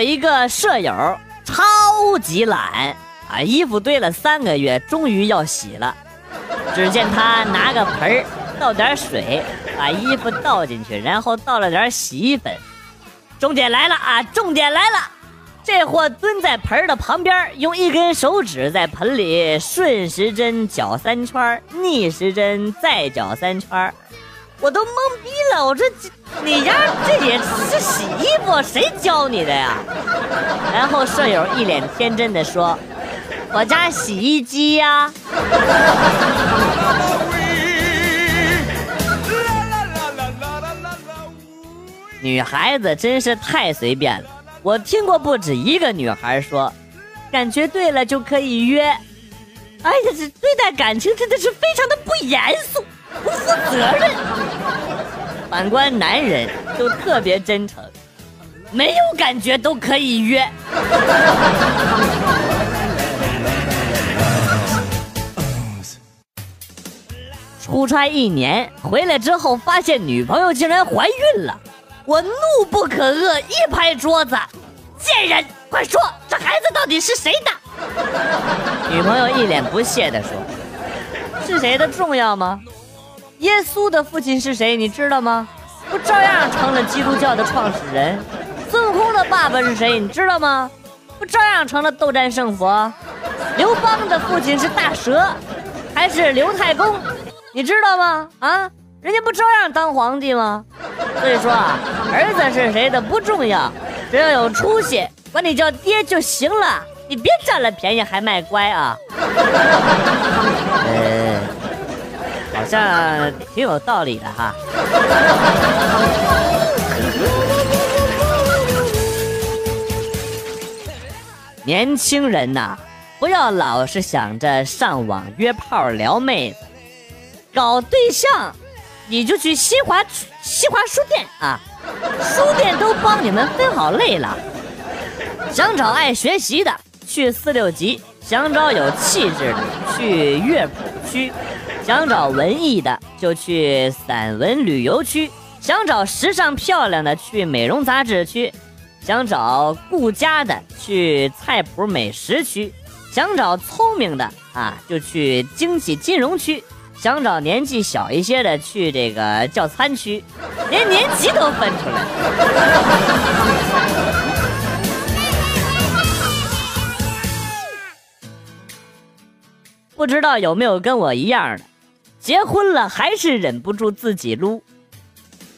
有一个舍友超级懒啊，衣服堆了三个月，终于要洗了。只见他拿个盆儿，倒点水，把衣服倒进去，然后倒了点洗衣粉。重点来了啊！重点来了，这货蹲在盆的旁边，用一根手指在盆里顺时针搅三圈，逆时针再搅三圈。我都懵逼了，我说你家这也是洗衣服，谁教你的呀？然后舍友一脸天真的说：“我家洗衣机呀。”女孩子真是太随便了，我听过不止一个女孩说，感觉对了就可以约。哎呀，这对待感情真的是非常的不严肃。不负责任。反观男人就特别真诚，没有感觉都可以约。出差一年回来之后，发现女朋友竟然怀孕了，我怒不可遏，一拍桌子：“贱人，快说这孩子到底是谁的？”女朋友一脸不屑地说：“是谁的重要吗？”耶稣的父亲是谁？你知道吗？不照样成了基督教的创始人？孙悟空的爸爸是谁？你知道吗？不照样成了斗战胜佛？刘邦的父亲是大蛇，还是刘太公？你知道吗？啊，人家不照样当皇帝吗？所以说啊，儿子是谁的不重要，只要有出息，管你叫爹就行了。你别占了便宜还卖乖啊！呃。好像挺有道理的哈。年轻人呐，不要老是想着上网约炮撩妹子，搞对象你就去新华新华书店啊，书店都帮你们分好类了。想找爱学习的去四六级，想找有气质的去乐谱区。想找文艺的就去散文旅游区，想找时尚漂亮的去美容杂志区，想找顾家的去菜谱美食区，想找聪明的啊就去经济金融区，想找年纪小一些的去这个教餐区，连年级都分出来。不知道有没有跟我一样的？结婚了还是忍不住自己撸，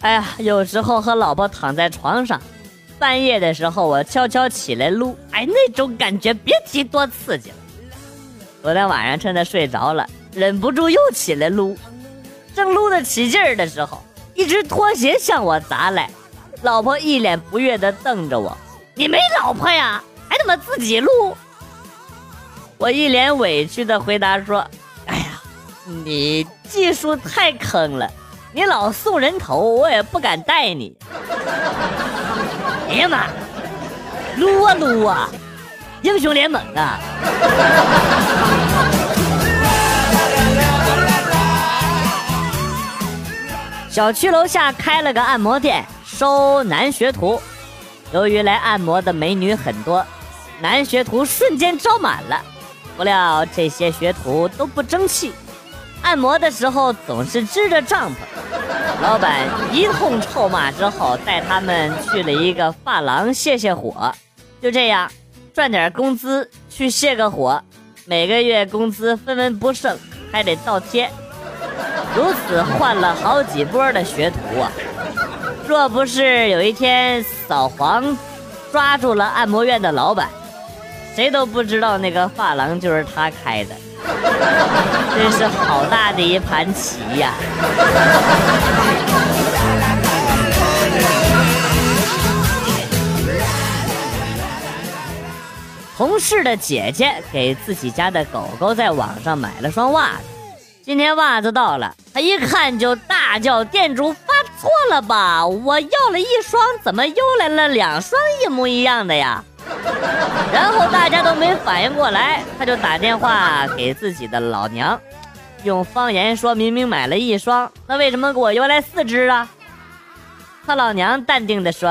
哎呀，有时候和老婆躺在床上，半夜的时候我悄悄起来撸，哎，那种感觉别提多刺激了。昨天晚上趁她睡着了，忍不住又起来撸，正撸得起劲儿的时候，一只拖鞋向我砸来，老婆一脸不悦地瞪着我：“你没老婆呀，还他妈自己撸？”我一脸委屈地回答说。你技术太坑了，你老送人头，我也不敢带你。哎呀妈，撸啊撸啊，英雄联盟啊！小区楼下开了个按摩店，收男学徒。由于来按摩的美女很多，男学徒瞬间招满了。不料这些学徒都不争气。按摩的时候总是支着帐篷，老板一通臭骂之后，带他们去了一个发廊泄泄火。就这样，赚点工资去泄个火，每个月工资分文不剩，还得倒贴。如此换了好几波的学徒啊！若不是有一天扫黄抓住了按摩院的老板，谁都不知道那个发廊就是他开的。真是好大的一盘棋呀！同事的姐姐给自己家的狗狗在网上买了双袜子，今天袜子到了，她一看就大叫：“店主发错了吧？我要了一双，怎么又来了两双一模一样的呀？” 然后大家都没反应过来，他就打电话给自己的老娘，用方言说明明买了一双，那为什么给我邮来四只啊？他老娘淡定的说：“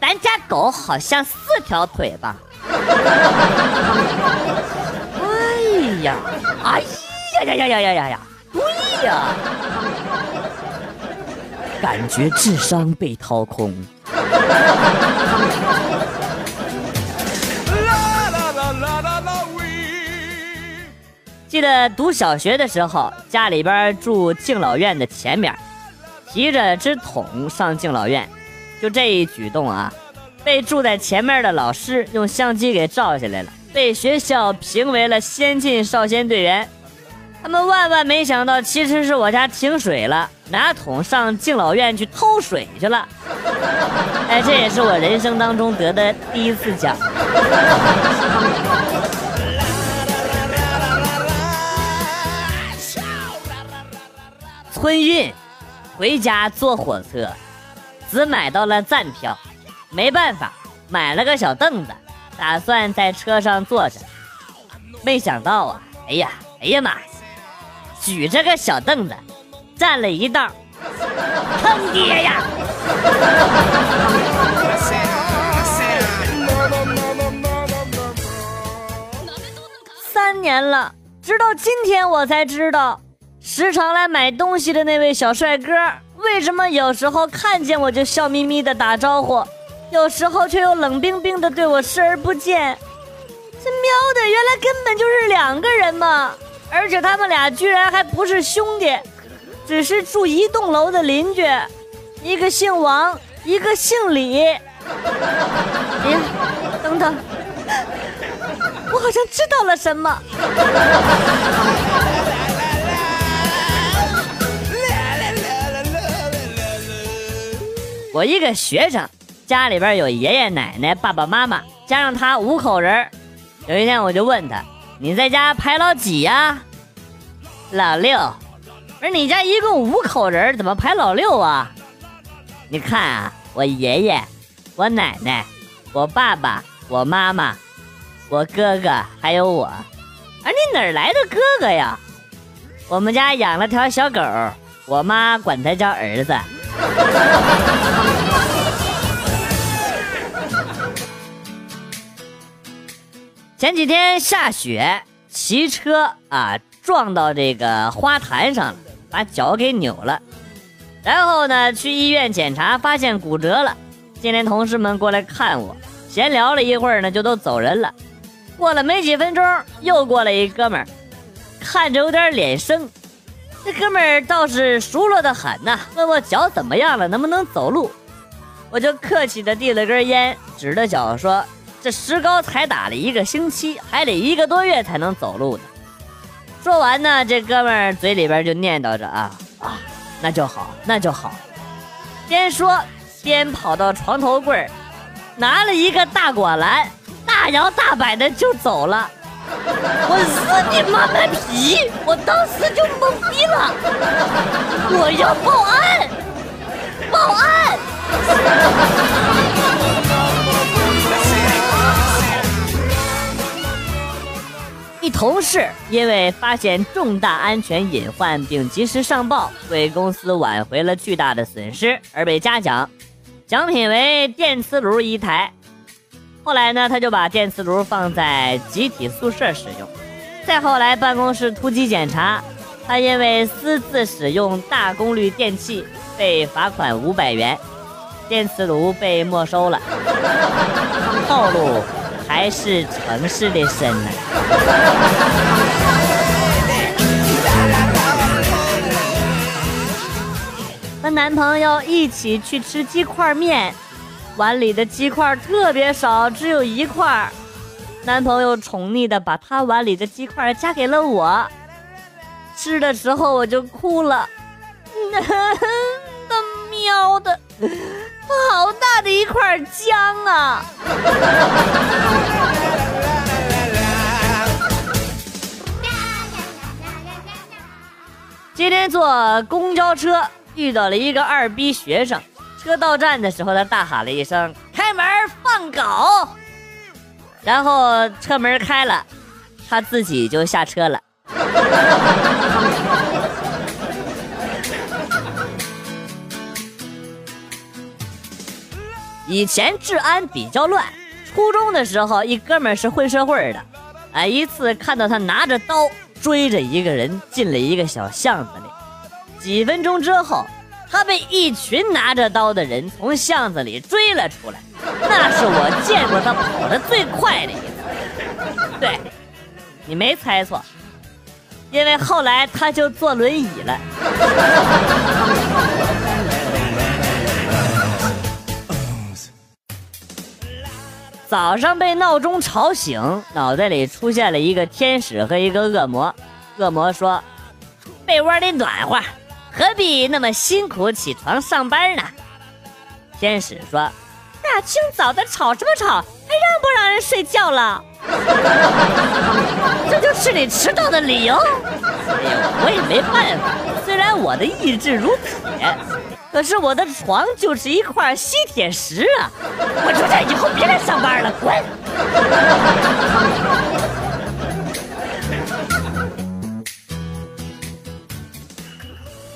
咱家狗好像四条腿吧？哎呀，哎呀呀呀呀呀呀呀！对呀，感觉智商被掏空。记得读小学的时候，家里边住敬老院的前面，提着只桶上敬老院，就这一举动啊，被住在前面的老师用相机给照下来了，被学校评为了先进少先队员。他们万万没想到，其实是我家停水了，拿桶上敬老院去偷水去了。哎，这也是我人生当中得的第一次奖。春运，回家坐火车，只买到了站票，没办法，买了个小凳子，打算在车上坐着。没想到啊，哎呀，哎呀妈呀，举着个小凳子，站了一道，坑爹呀！三年了，直到今天我才知道。时常来买东西的那位小帅哥，为什么有时候看见我就笑眯眯的打招呼，有时候却又冷冰冰的对我视而不见？这喵的，原来根本就是两个人嘛！而且他们俩居然还不是兄弟，只是住一栋楼的邻居，一个姓王，一个姓李。哎呀，等等，我好像知道了什么。我一个学生，家里边有爷爷奶奶、爸爸妈妈，加上他五口人。有一天我就问他：“你在家排老几呀？”老六。我说：“你家一共五口人，怎么排老六啊？”你看啊，我爷爷、我奶奶、我爸爸、我妈妈、我哥哥还有我。而你哪来的哥哥呀？我们家养了条小狗，我妈管它叫儿子。前几天下雪，骑车啊撞到这个花坛上了，把脚给扭了。然后呢，去医院检查，发现骨折了。今天同事们过来看我，闲聊了一会儿呢，就都走人了。过了没几分钟，又过来一哥们儿，看着有点脸生。这哥们儿倒是熟络的很呐，问我脚怎么样了，能不能走路？我就客气的递了根烟，指着脚说：“这石膏才打了一个星期，还得一个多月才能走路呢。”说完呢，这哥们儿嘴里边就念叨着：“啊啊，那就好，那就好。”边说边跑到床头柜拿了一个大果篮，大摇大摆的就走了。我日你妈卖批！我当时就懵逼，我要报案！报案！一同事因为发现重大安全隐患并及时上报，为公司挽回了巨大的损失，而被嘉奖，奖品为电磁炉一台。后来呢，他就把电磁炉放在集体宿舍使用。再后来，办公室突击检查，他因为私自使用大功率电器被罚款五百元，电磁炉被没收了。套路还是城市的深呢。和男朋友一起去吃鸡块面。碗里的鸡块特别少，只有一块。男朋友宠溺的把他碗里的鸡块夹给了我，吃的时候我就哭了。他喵的，好大的一块姜啊！今天坐公交车遇到了一个二逼学生。车到站的时候，他大喊了一声：“开门放狗！”然后车门开了，他自己就下车了。以前治安比较乱，初中的时候一哥们是混社会的，哎，一次看到他拿着刀追着一个人进了一个小巷子里，几分钟之后，他被一群拿着刀的人从巷子里追了出来，那是我见过他跑得最快的一次。对，你没猜错，因为后来他就坐轮椅了。早上被闹钟吵醒，脑袋里出现了一个天使和一个恶魔。恶魔说：“被窝里暖和，何必那么辛苦起床上班呢？”天使说：“大清早的吵什么吵？还让不让人睡觉了？这就是你迟到的理由。”哎呦，我也没办法，虽然我的意志如铁。可是我的床就是一块吸铁石啊！我出这以后别来上班了，滚！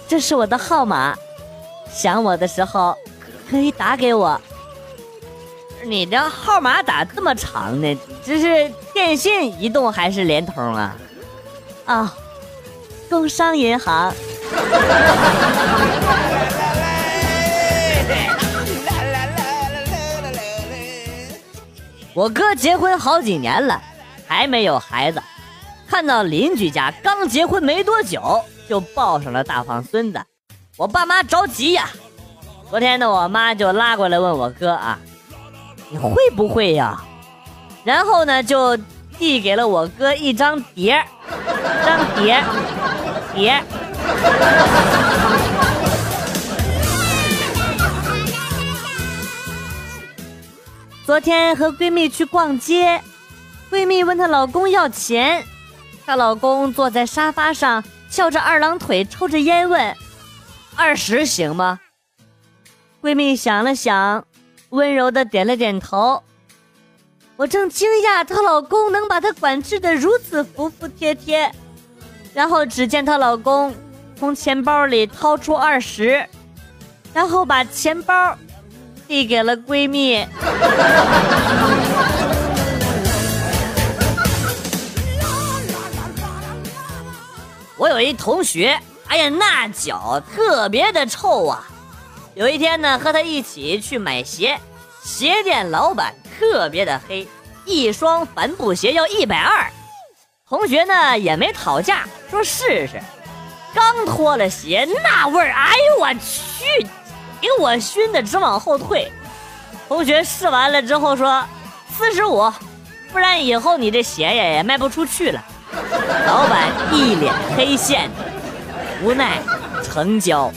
这是我的号码，想我的时候可以打给我。你的号码咋这么长呢？这是电信、移动还是联通啊？啊，工商银行。我哥结婚好几年了，还没有孩子。看到邻居家刚结婚没多久就抱上了大胖孙子，我爸妈着急呀。昨天呢，我妈就拉过来问我哥啊：“你会不会呀？”然后呢，就递给了我哥一张碟，张碟，碟。昨天和闺蜜去逛街，闺蜜问她老公要钱，她老公坐在沙发上翘着二郎腿抽着烟问：“二十行吗？”闺蜜想了想，温柔的点了点头。我正惊讶她老公能把她管制的如此服服帖帖，然后只见她老公从钱包里掏出二十，然后把钱包。递给了闺蜜。我有一同学，哎呀，那脚特别的臭啊！有一天呢，和他一起去买鞋，鞋店老板特别的黑，一双帆布鞋要一百二。同学呢也没讨价，说试试。刚脱了鞋，那味儿，哎呦我去！给我熏的直往后退，同学试完了之后说：“四十五，不然以后你这鞋呀也卖不出去了。”老板一脸黑线，无奈成交。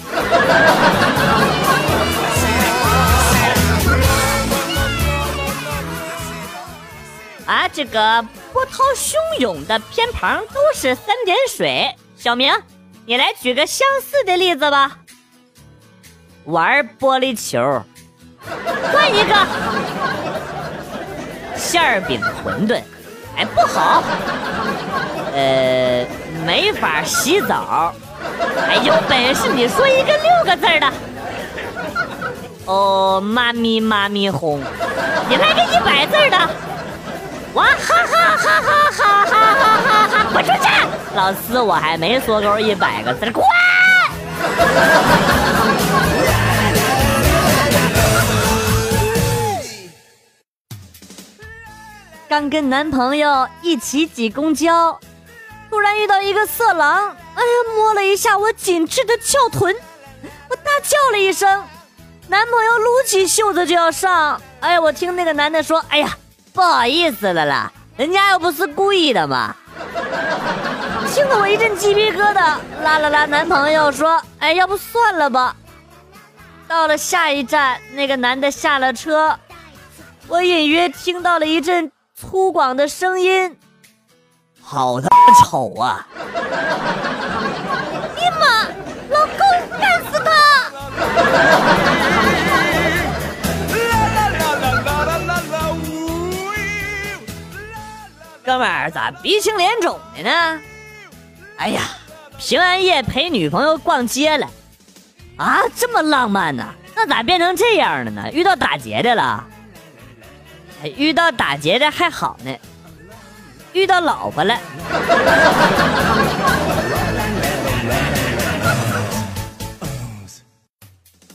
啊，这个波涛汹涌的偏旁都是三点水。小明，你来举个相似的例子吧。玩玻璃球，换一个。馅儿饼馄饨，哎，不好，呃，没法洗澡，哎，有本事你说一个六个字的，哦，妈咪妈咪哄，你来个一百字的，哇哈哈哈哈哈哈哈哈，滚出去！老师，我还没说够一百个字，滚！刚跟男朋友一起挤公交，突然遇到一个色狼，哎呀，摸了一下我紧致的翘臀，我大叫了一声，男朋友撸起袖子就要上，哎呀，我听那个男的说，哎呀，不好意思了啦，人家又不是故意的嘛，听得我一阵鸡皮疙瘩，拉了拉男朋友说，哎，要不算了吧。到了下一站，那个男的下了车，我隐约听到了一阵。粗犷的声音，好他妈丑啊！尼玛，老公，干死他！哥们儿咋鼻青脸肿的呢？哎呀，平安夜陪女朋友逛街了，啊，这么浪漫呢？那咋变成这样了呢？遇到打劫的了？遇到打劫的还好呢，遇到老婆了。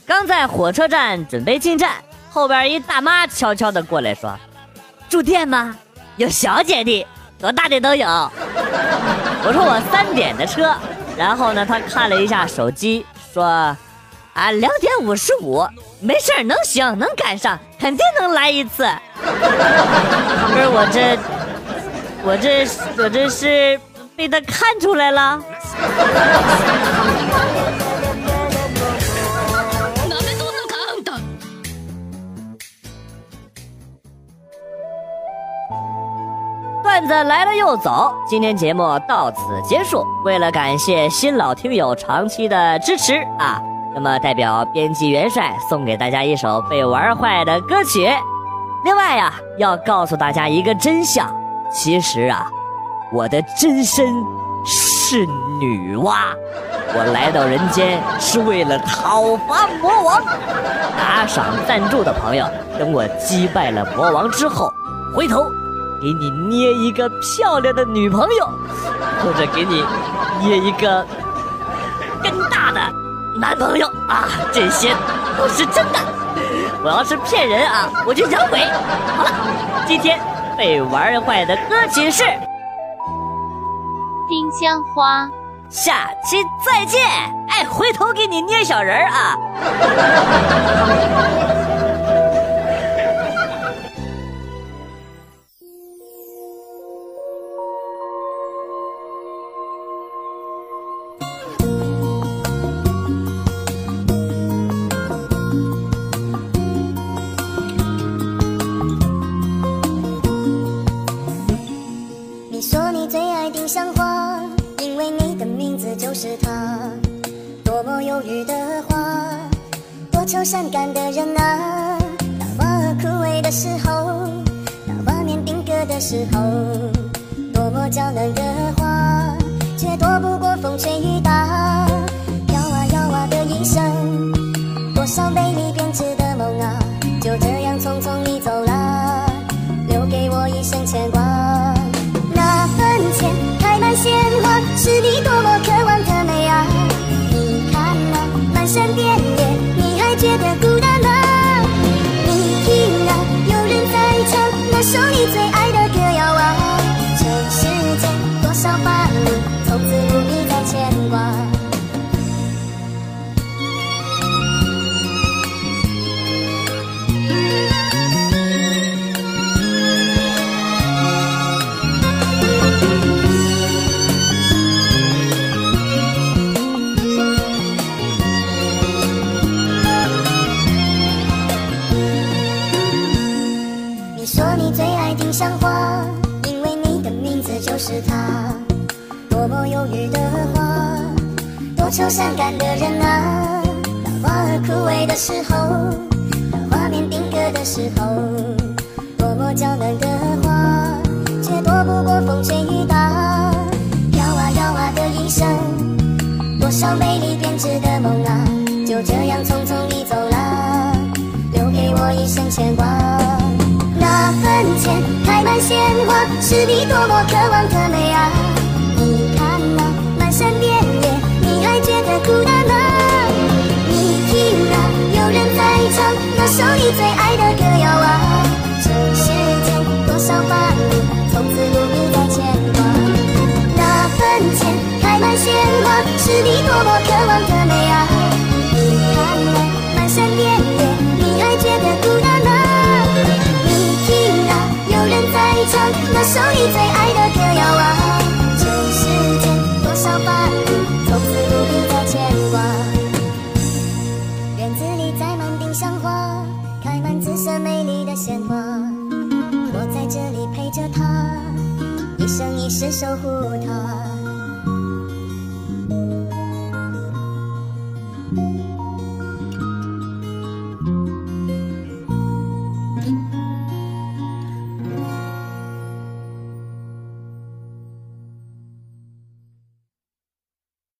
刚在火车站准备进站，后边一大妈悄悄的过来说：“住店吗？有小姐的，多大的都有。”我说我三点的车。然后呢，他看了一下手机，说：“啊，两点五十五，没事能行，能赶上，肯定能来一次。” 不是我这，我这，我这是被他看出来了。段子来了又走，今天节目到此结束。为了感谢新老听友长期的支持啊，那么代表编辑元帅送给大家一首被玩坏的歌曲。另外呀，要告诉大家一个真相，其实啊，我的真身是女娲，我来到人间是为了讨伐魔王。打赏赞助的朋友，等我击败了魔王之后，回头。给你捏一个漂亮的女朋友，或者给你捏一个更大的男朋友啊，这些都是真的。我要是骗人啊，我就养鬼。好了，今天被玩坏的歌曲是《丁香花》，下期再见。哎，回头给你捏小人儿啊。娇嫩的花，却躲不过风吹雨打。飘啊摇啊的一生，多少美丽编织的梦啊，就这样匆匆你走了，留给我一生牵挂。从此不必再牵挂。编织的梦啊，就这样匆匆你走了，留给我一生牵挂。那坟前开满鲜花，是你多么渴望的美啊！你看那满山遍野，你还觉得孤单吗？你听啊，有人在唱那首你最爱的歌谣啊！这世间多少烦恼，从此不必再牵挂。那坟前开满鲜花，是你多么渴望的美啊！你看满山遍野，你还觉得孤单吗？在唱那首你最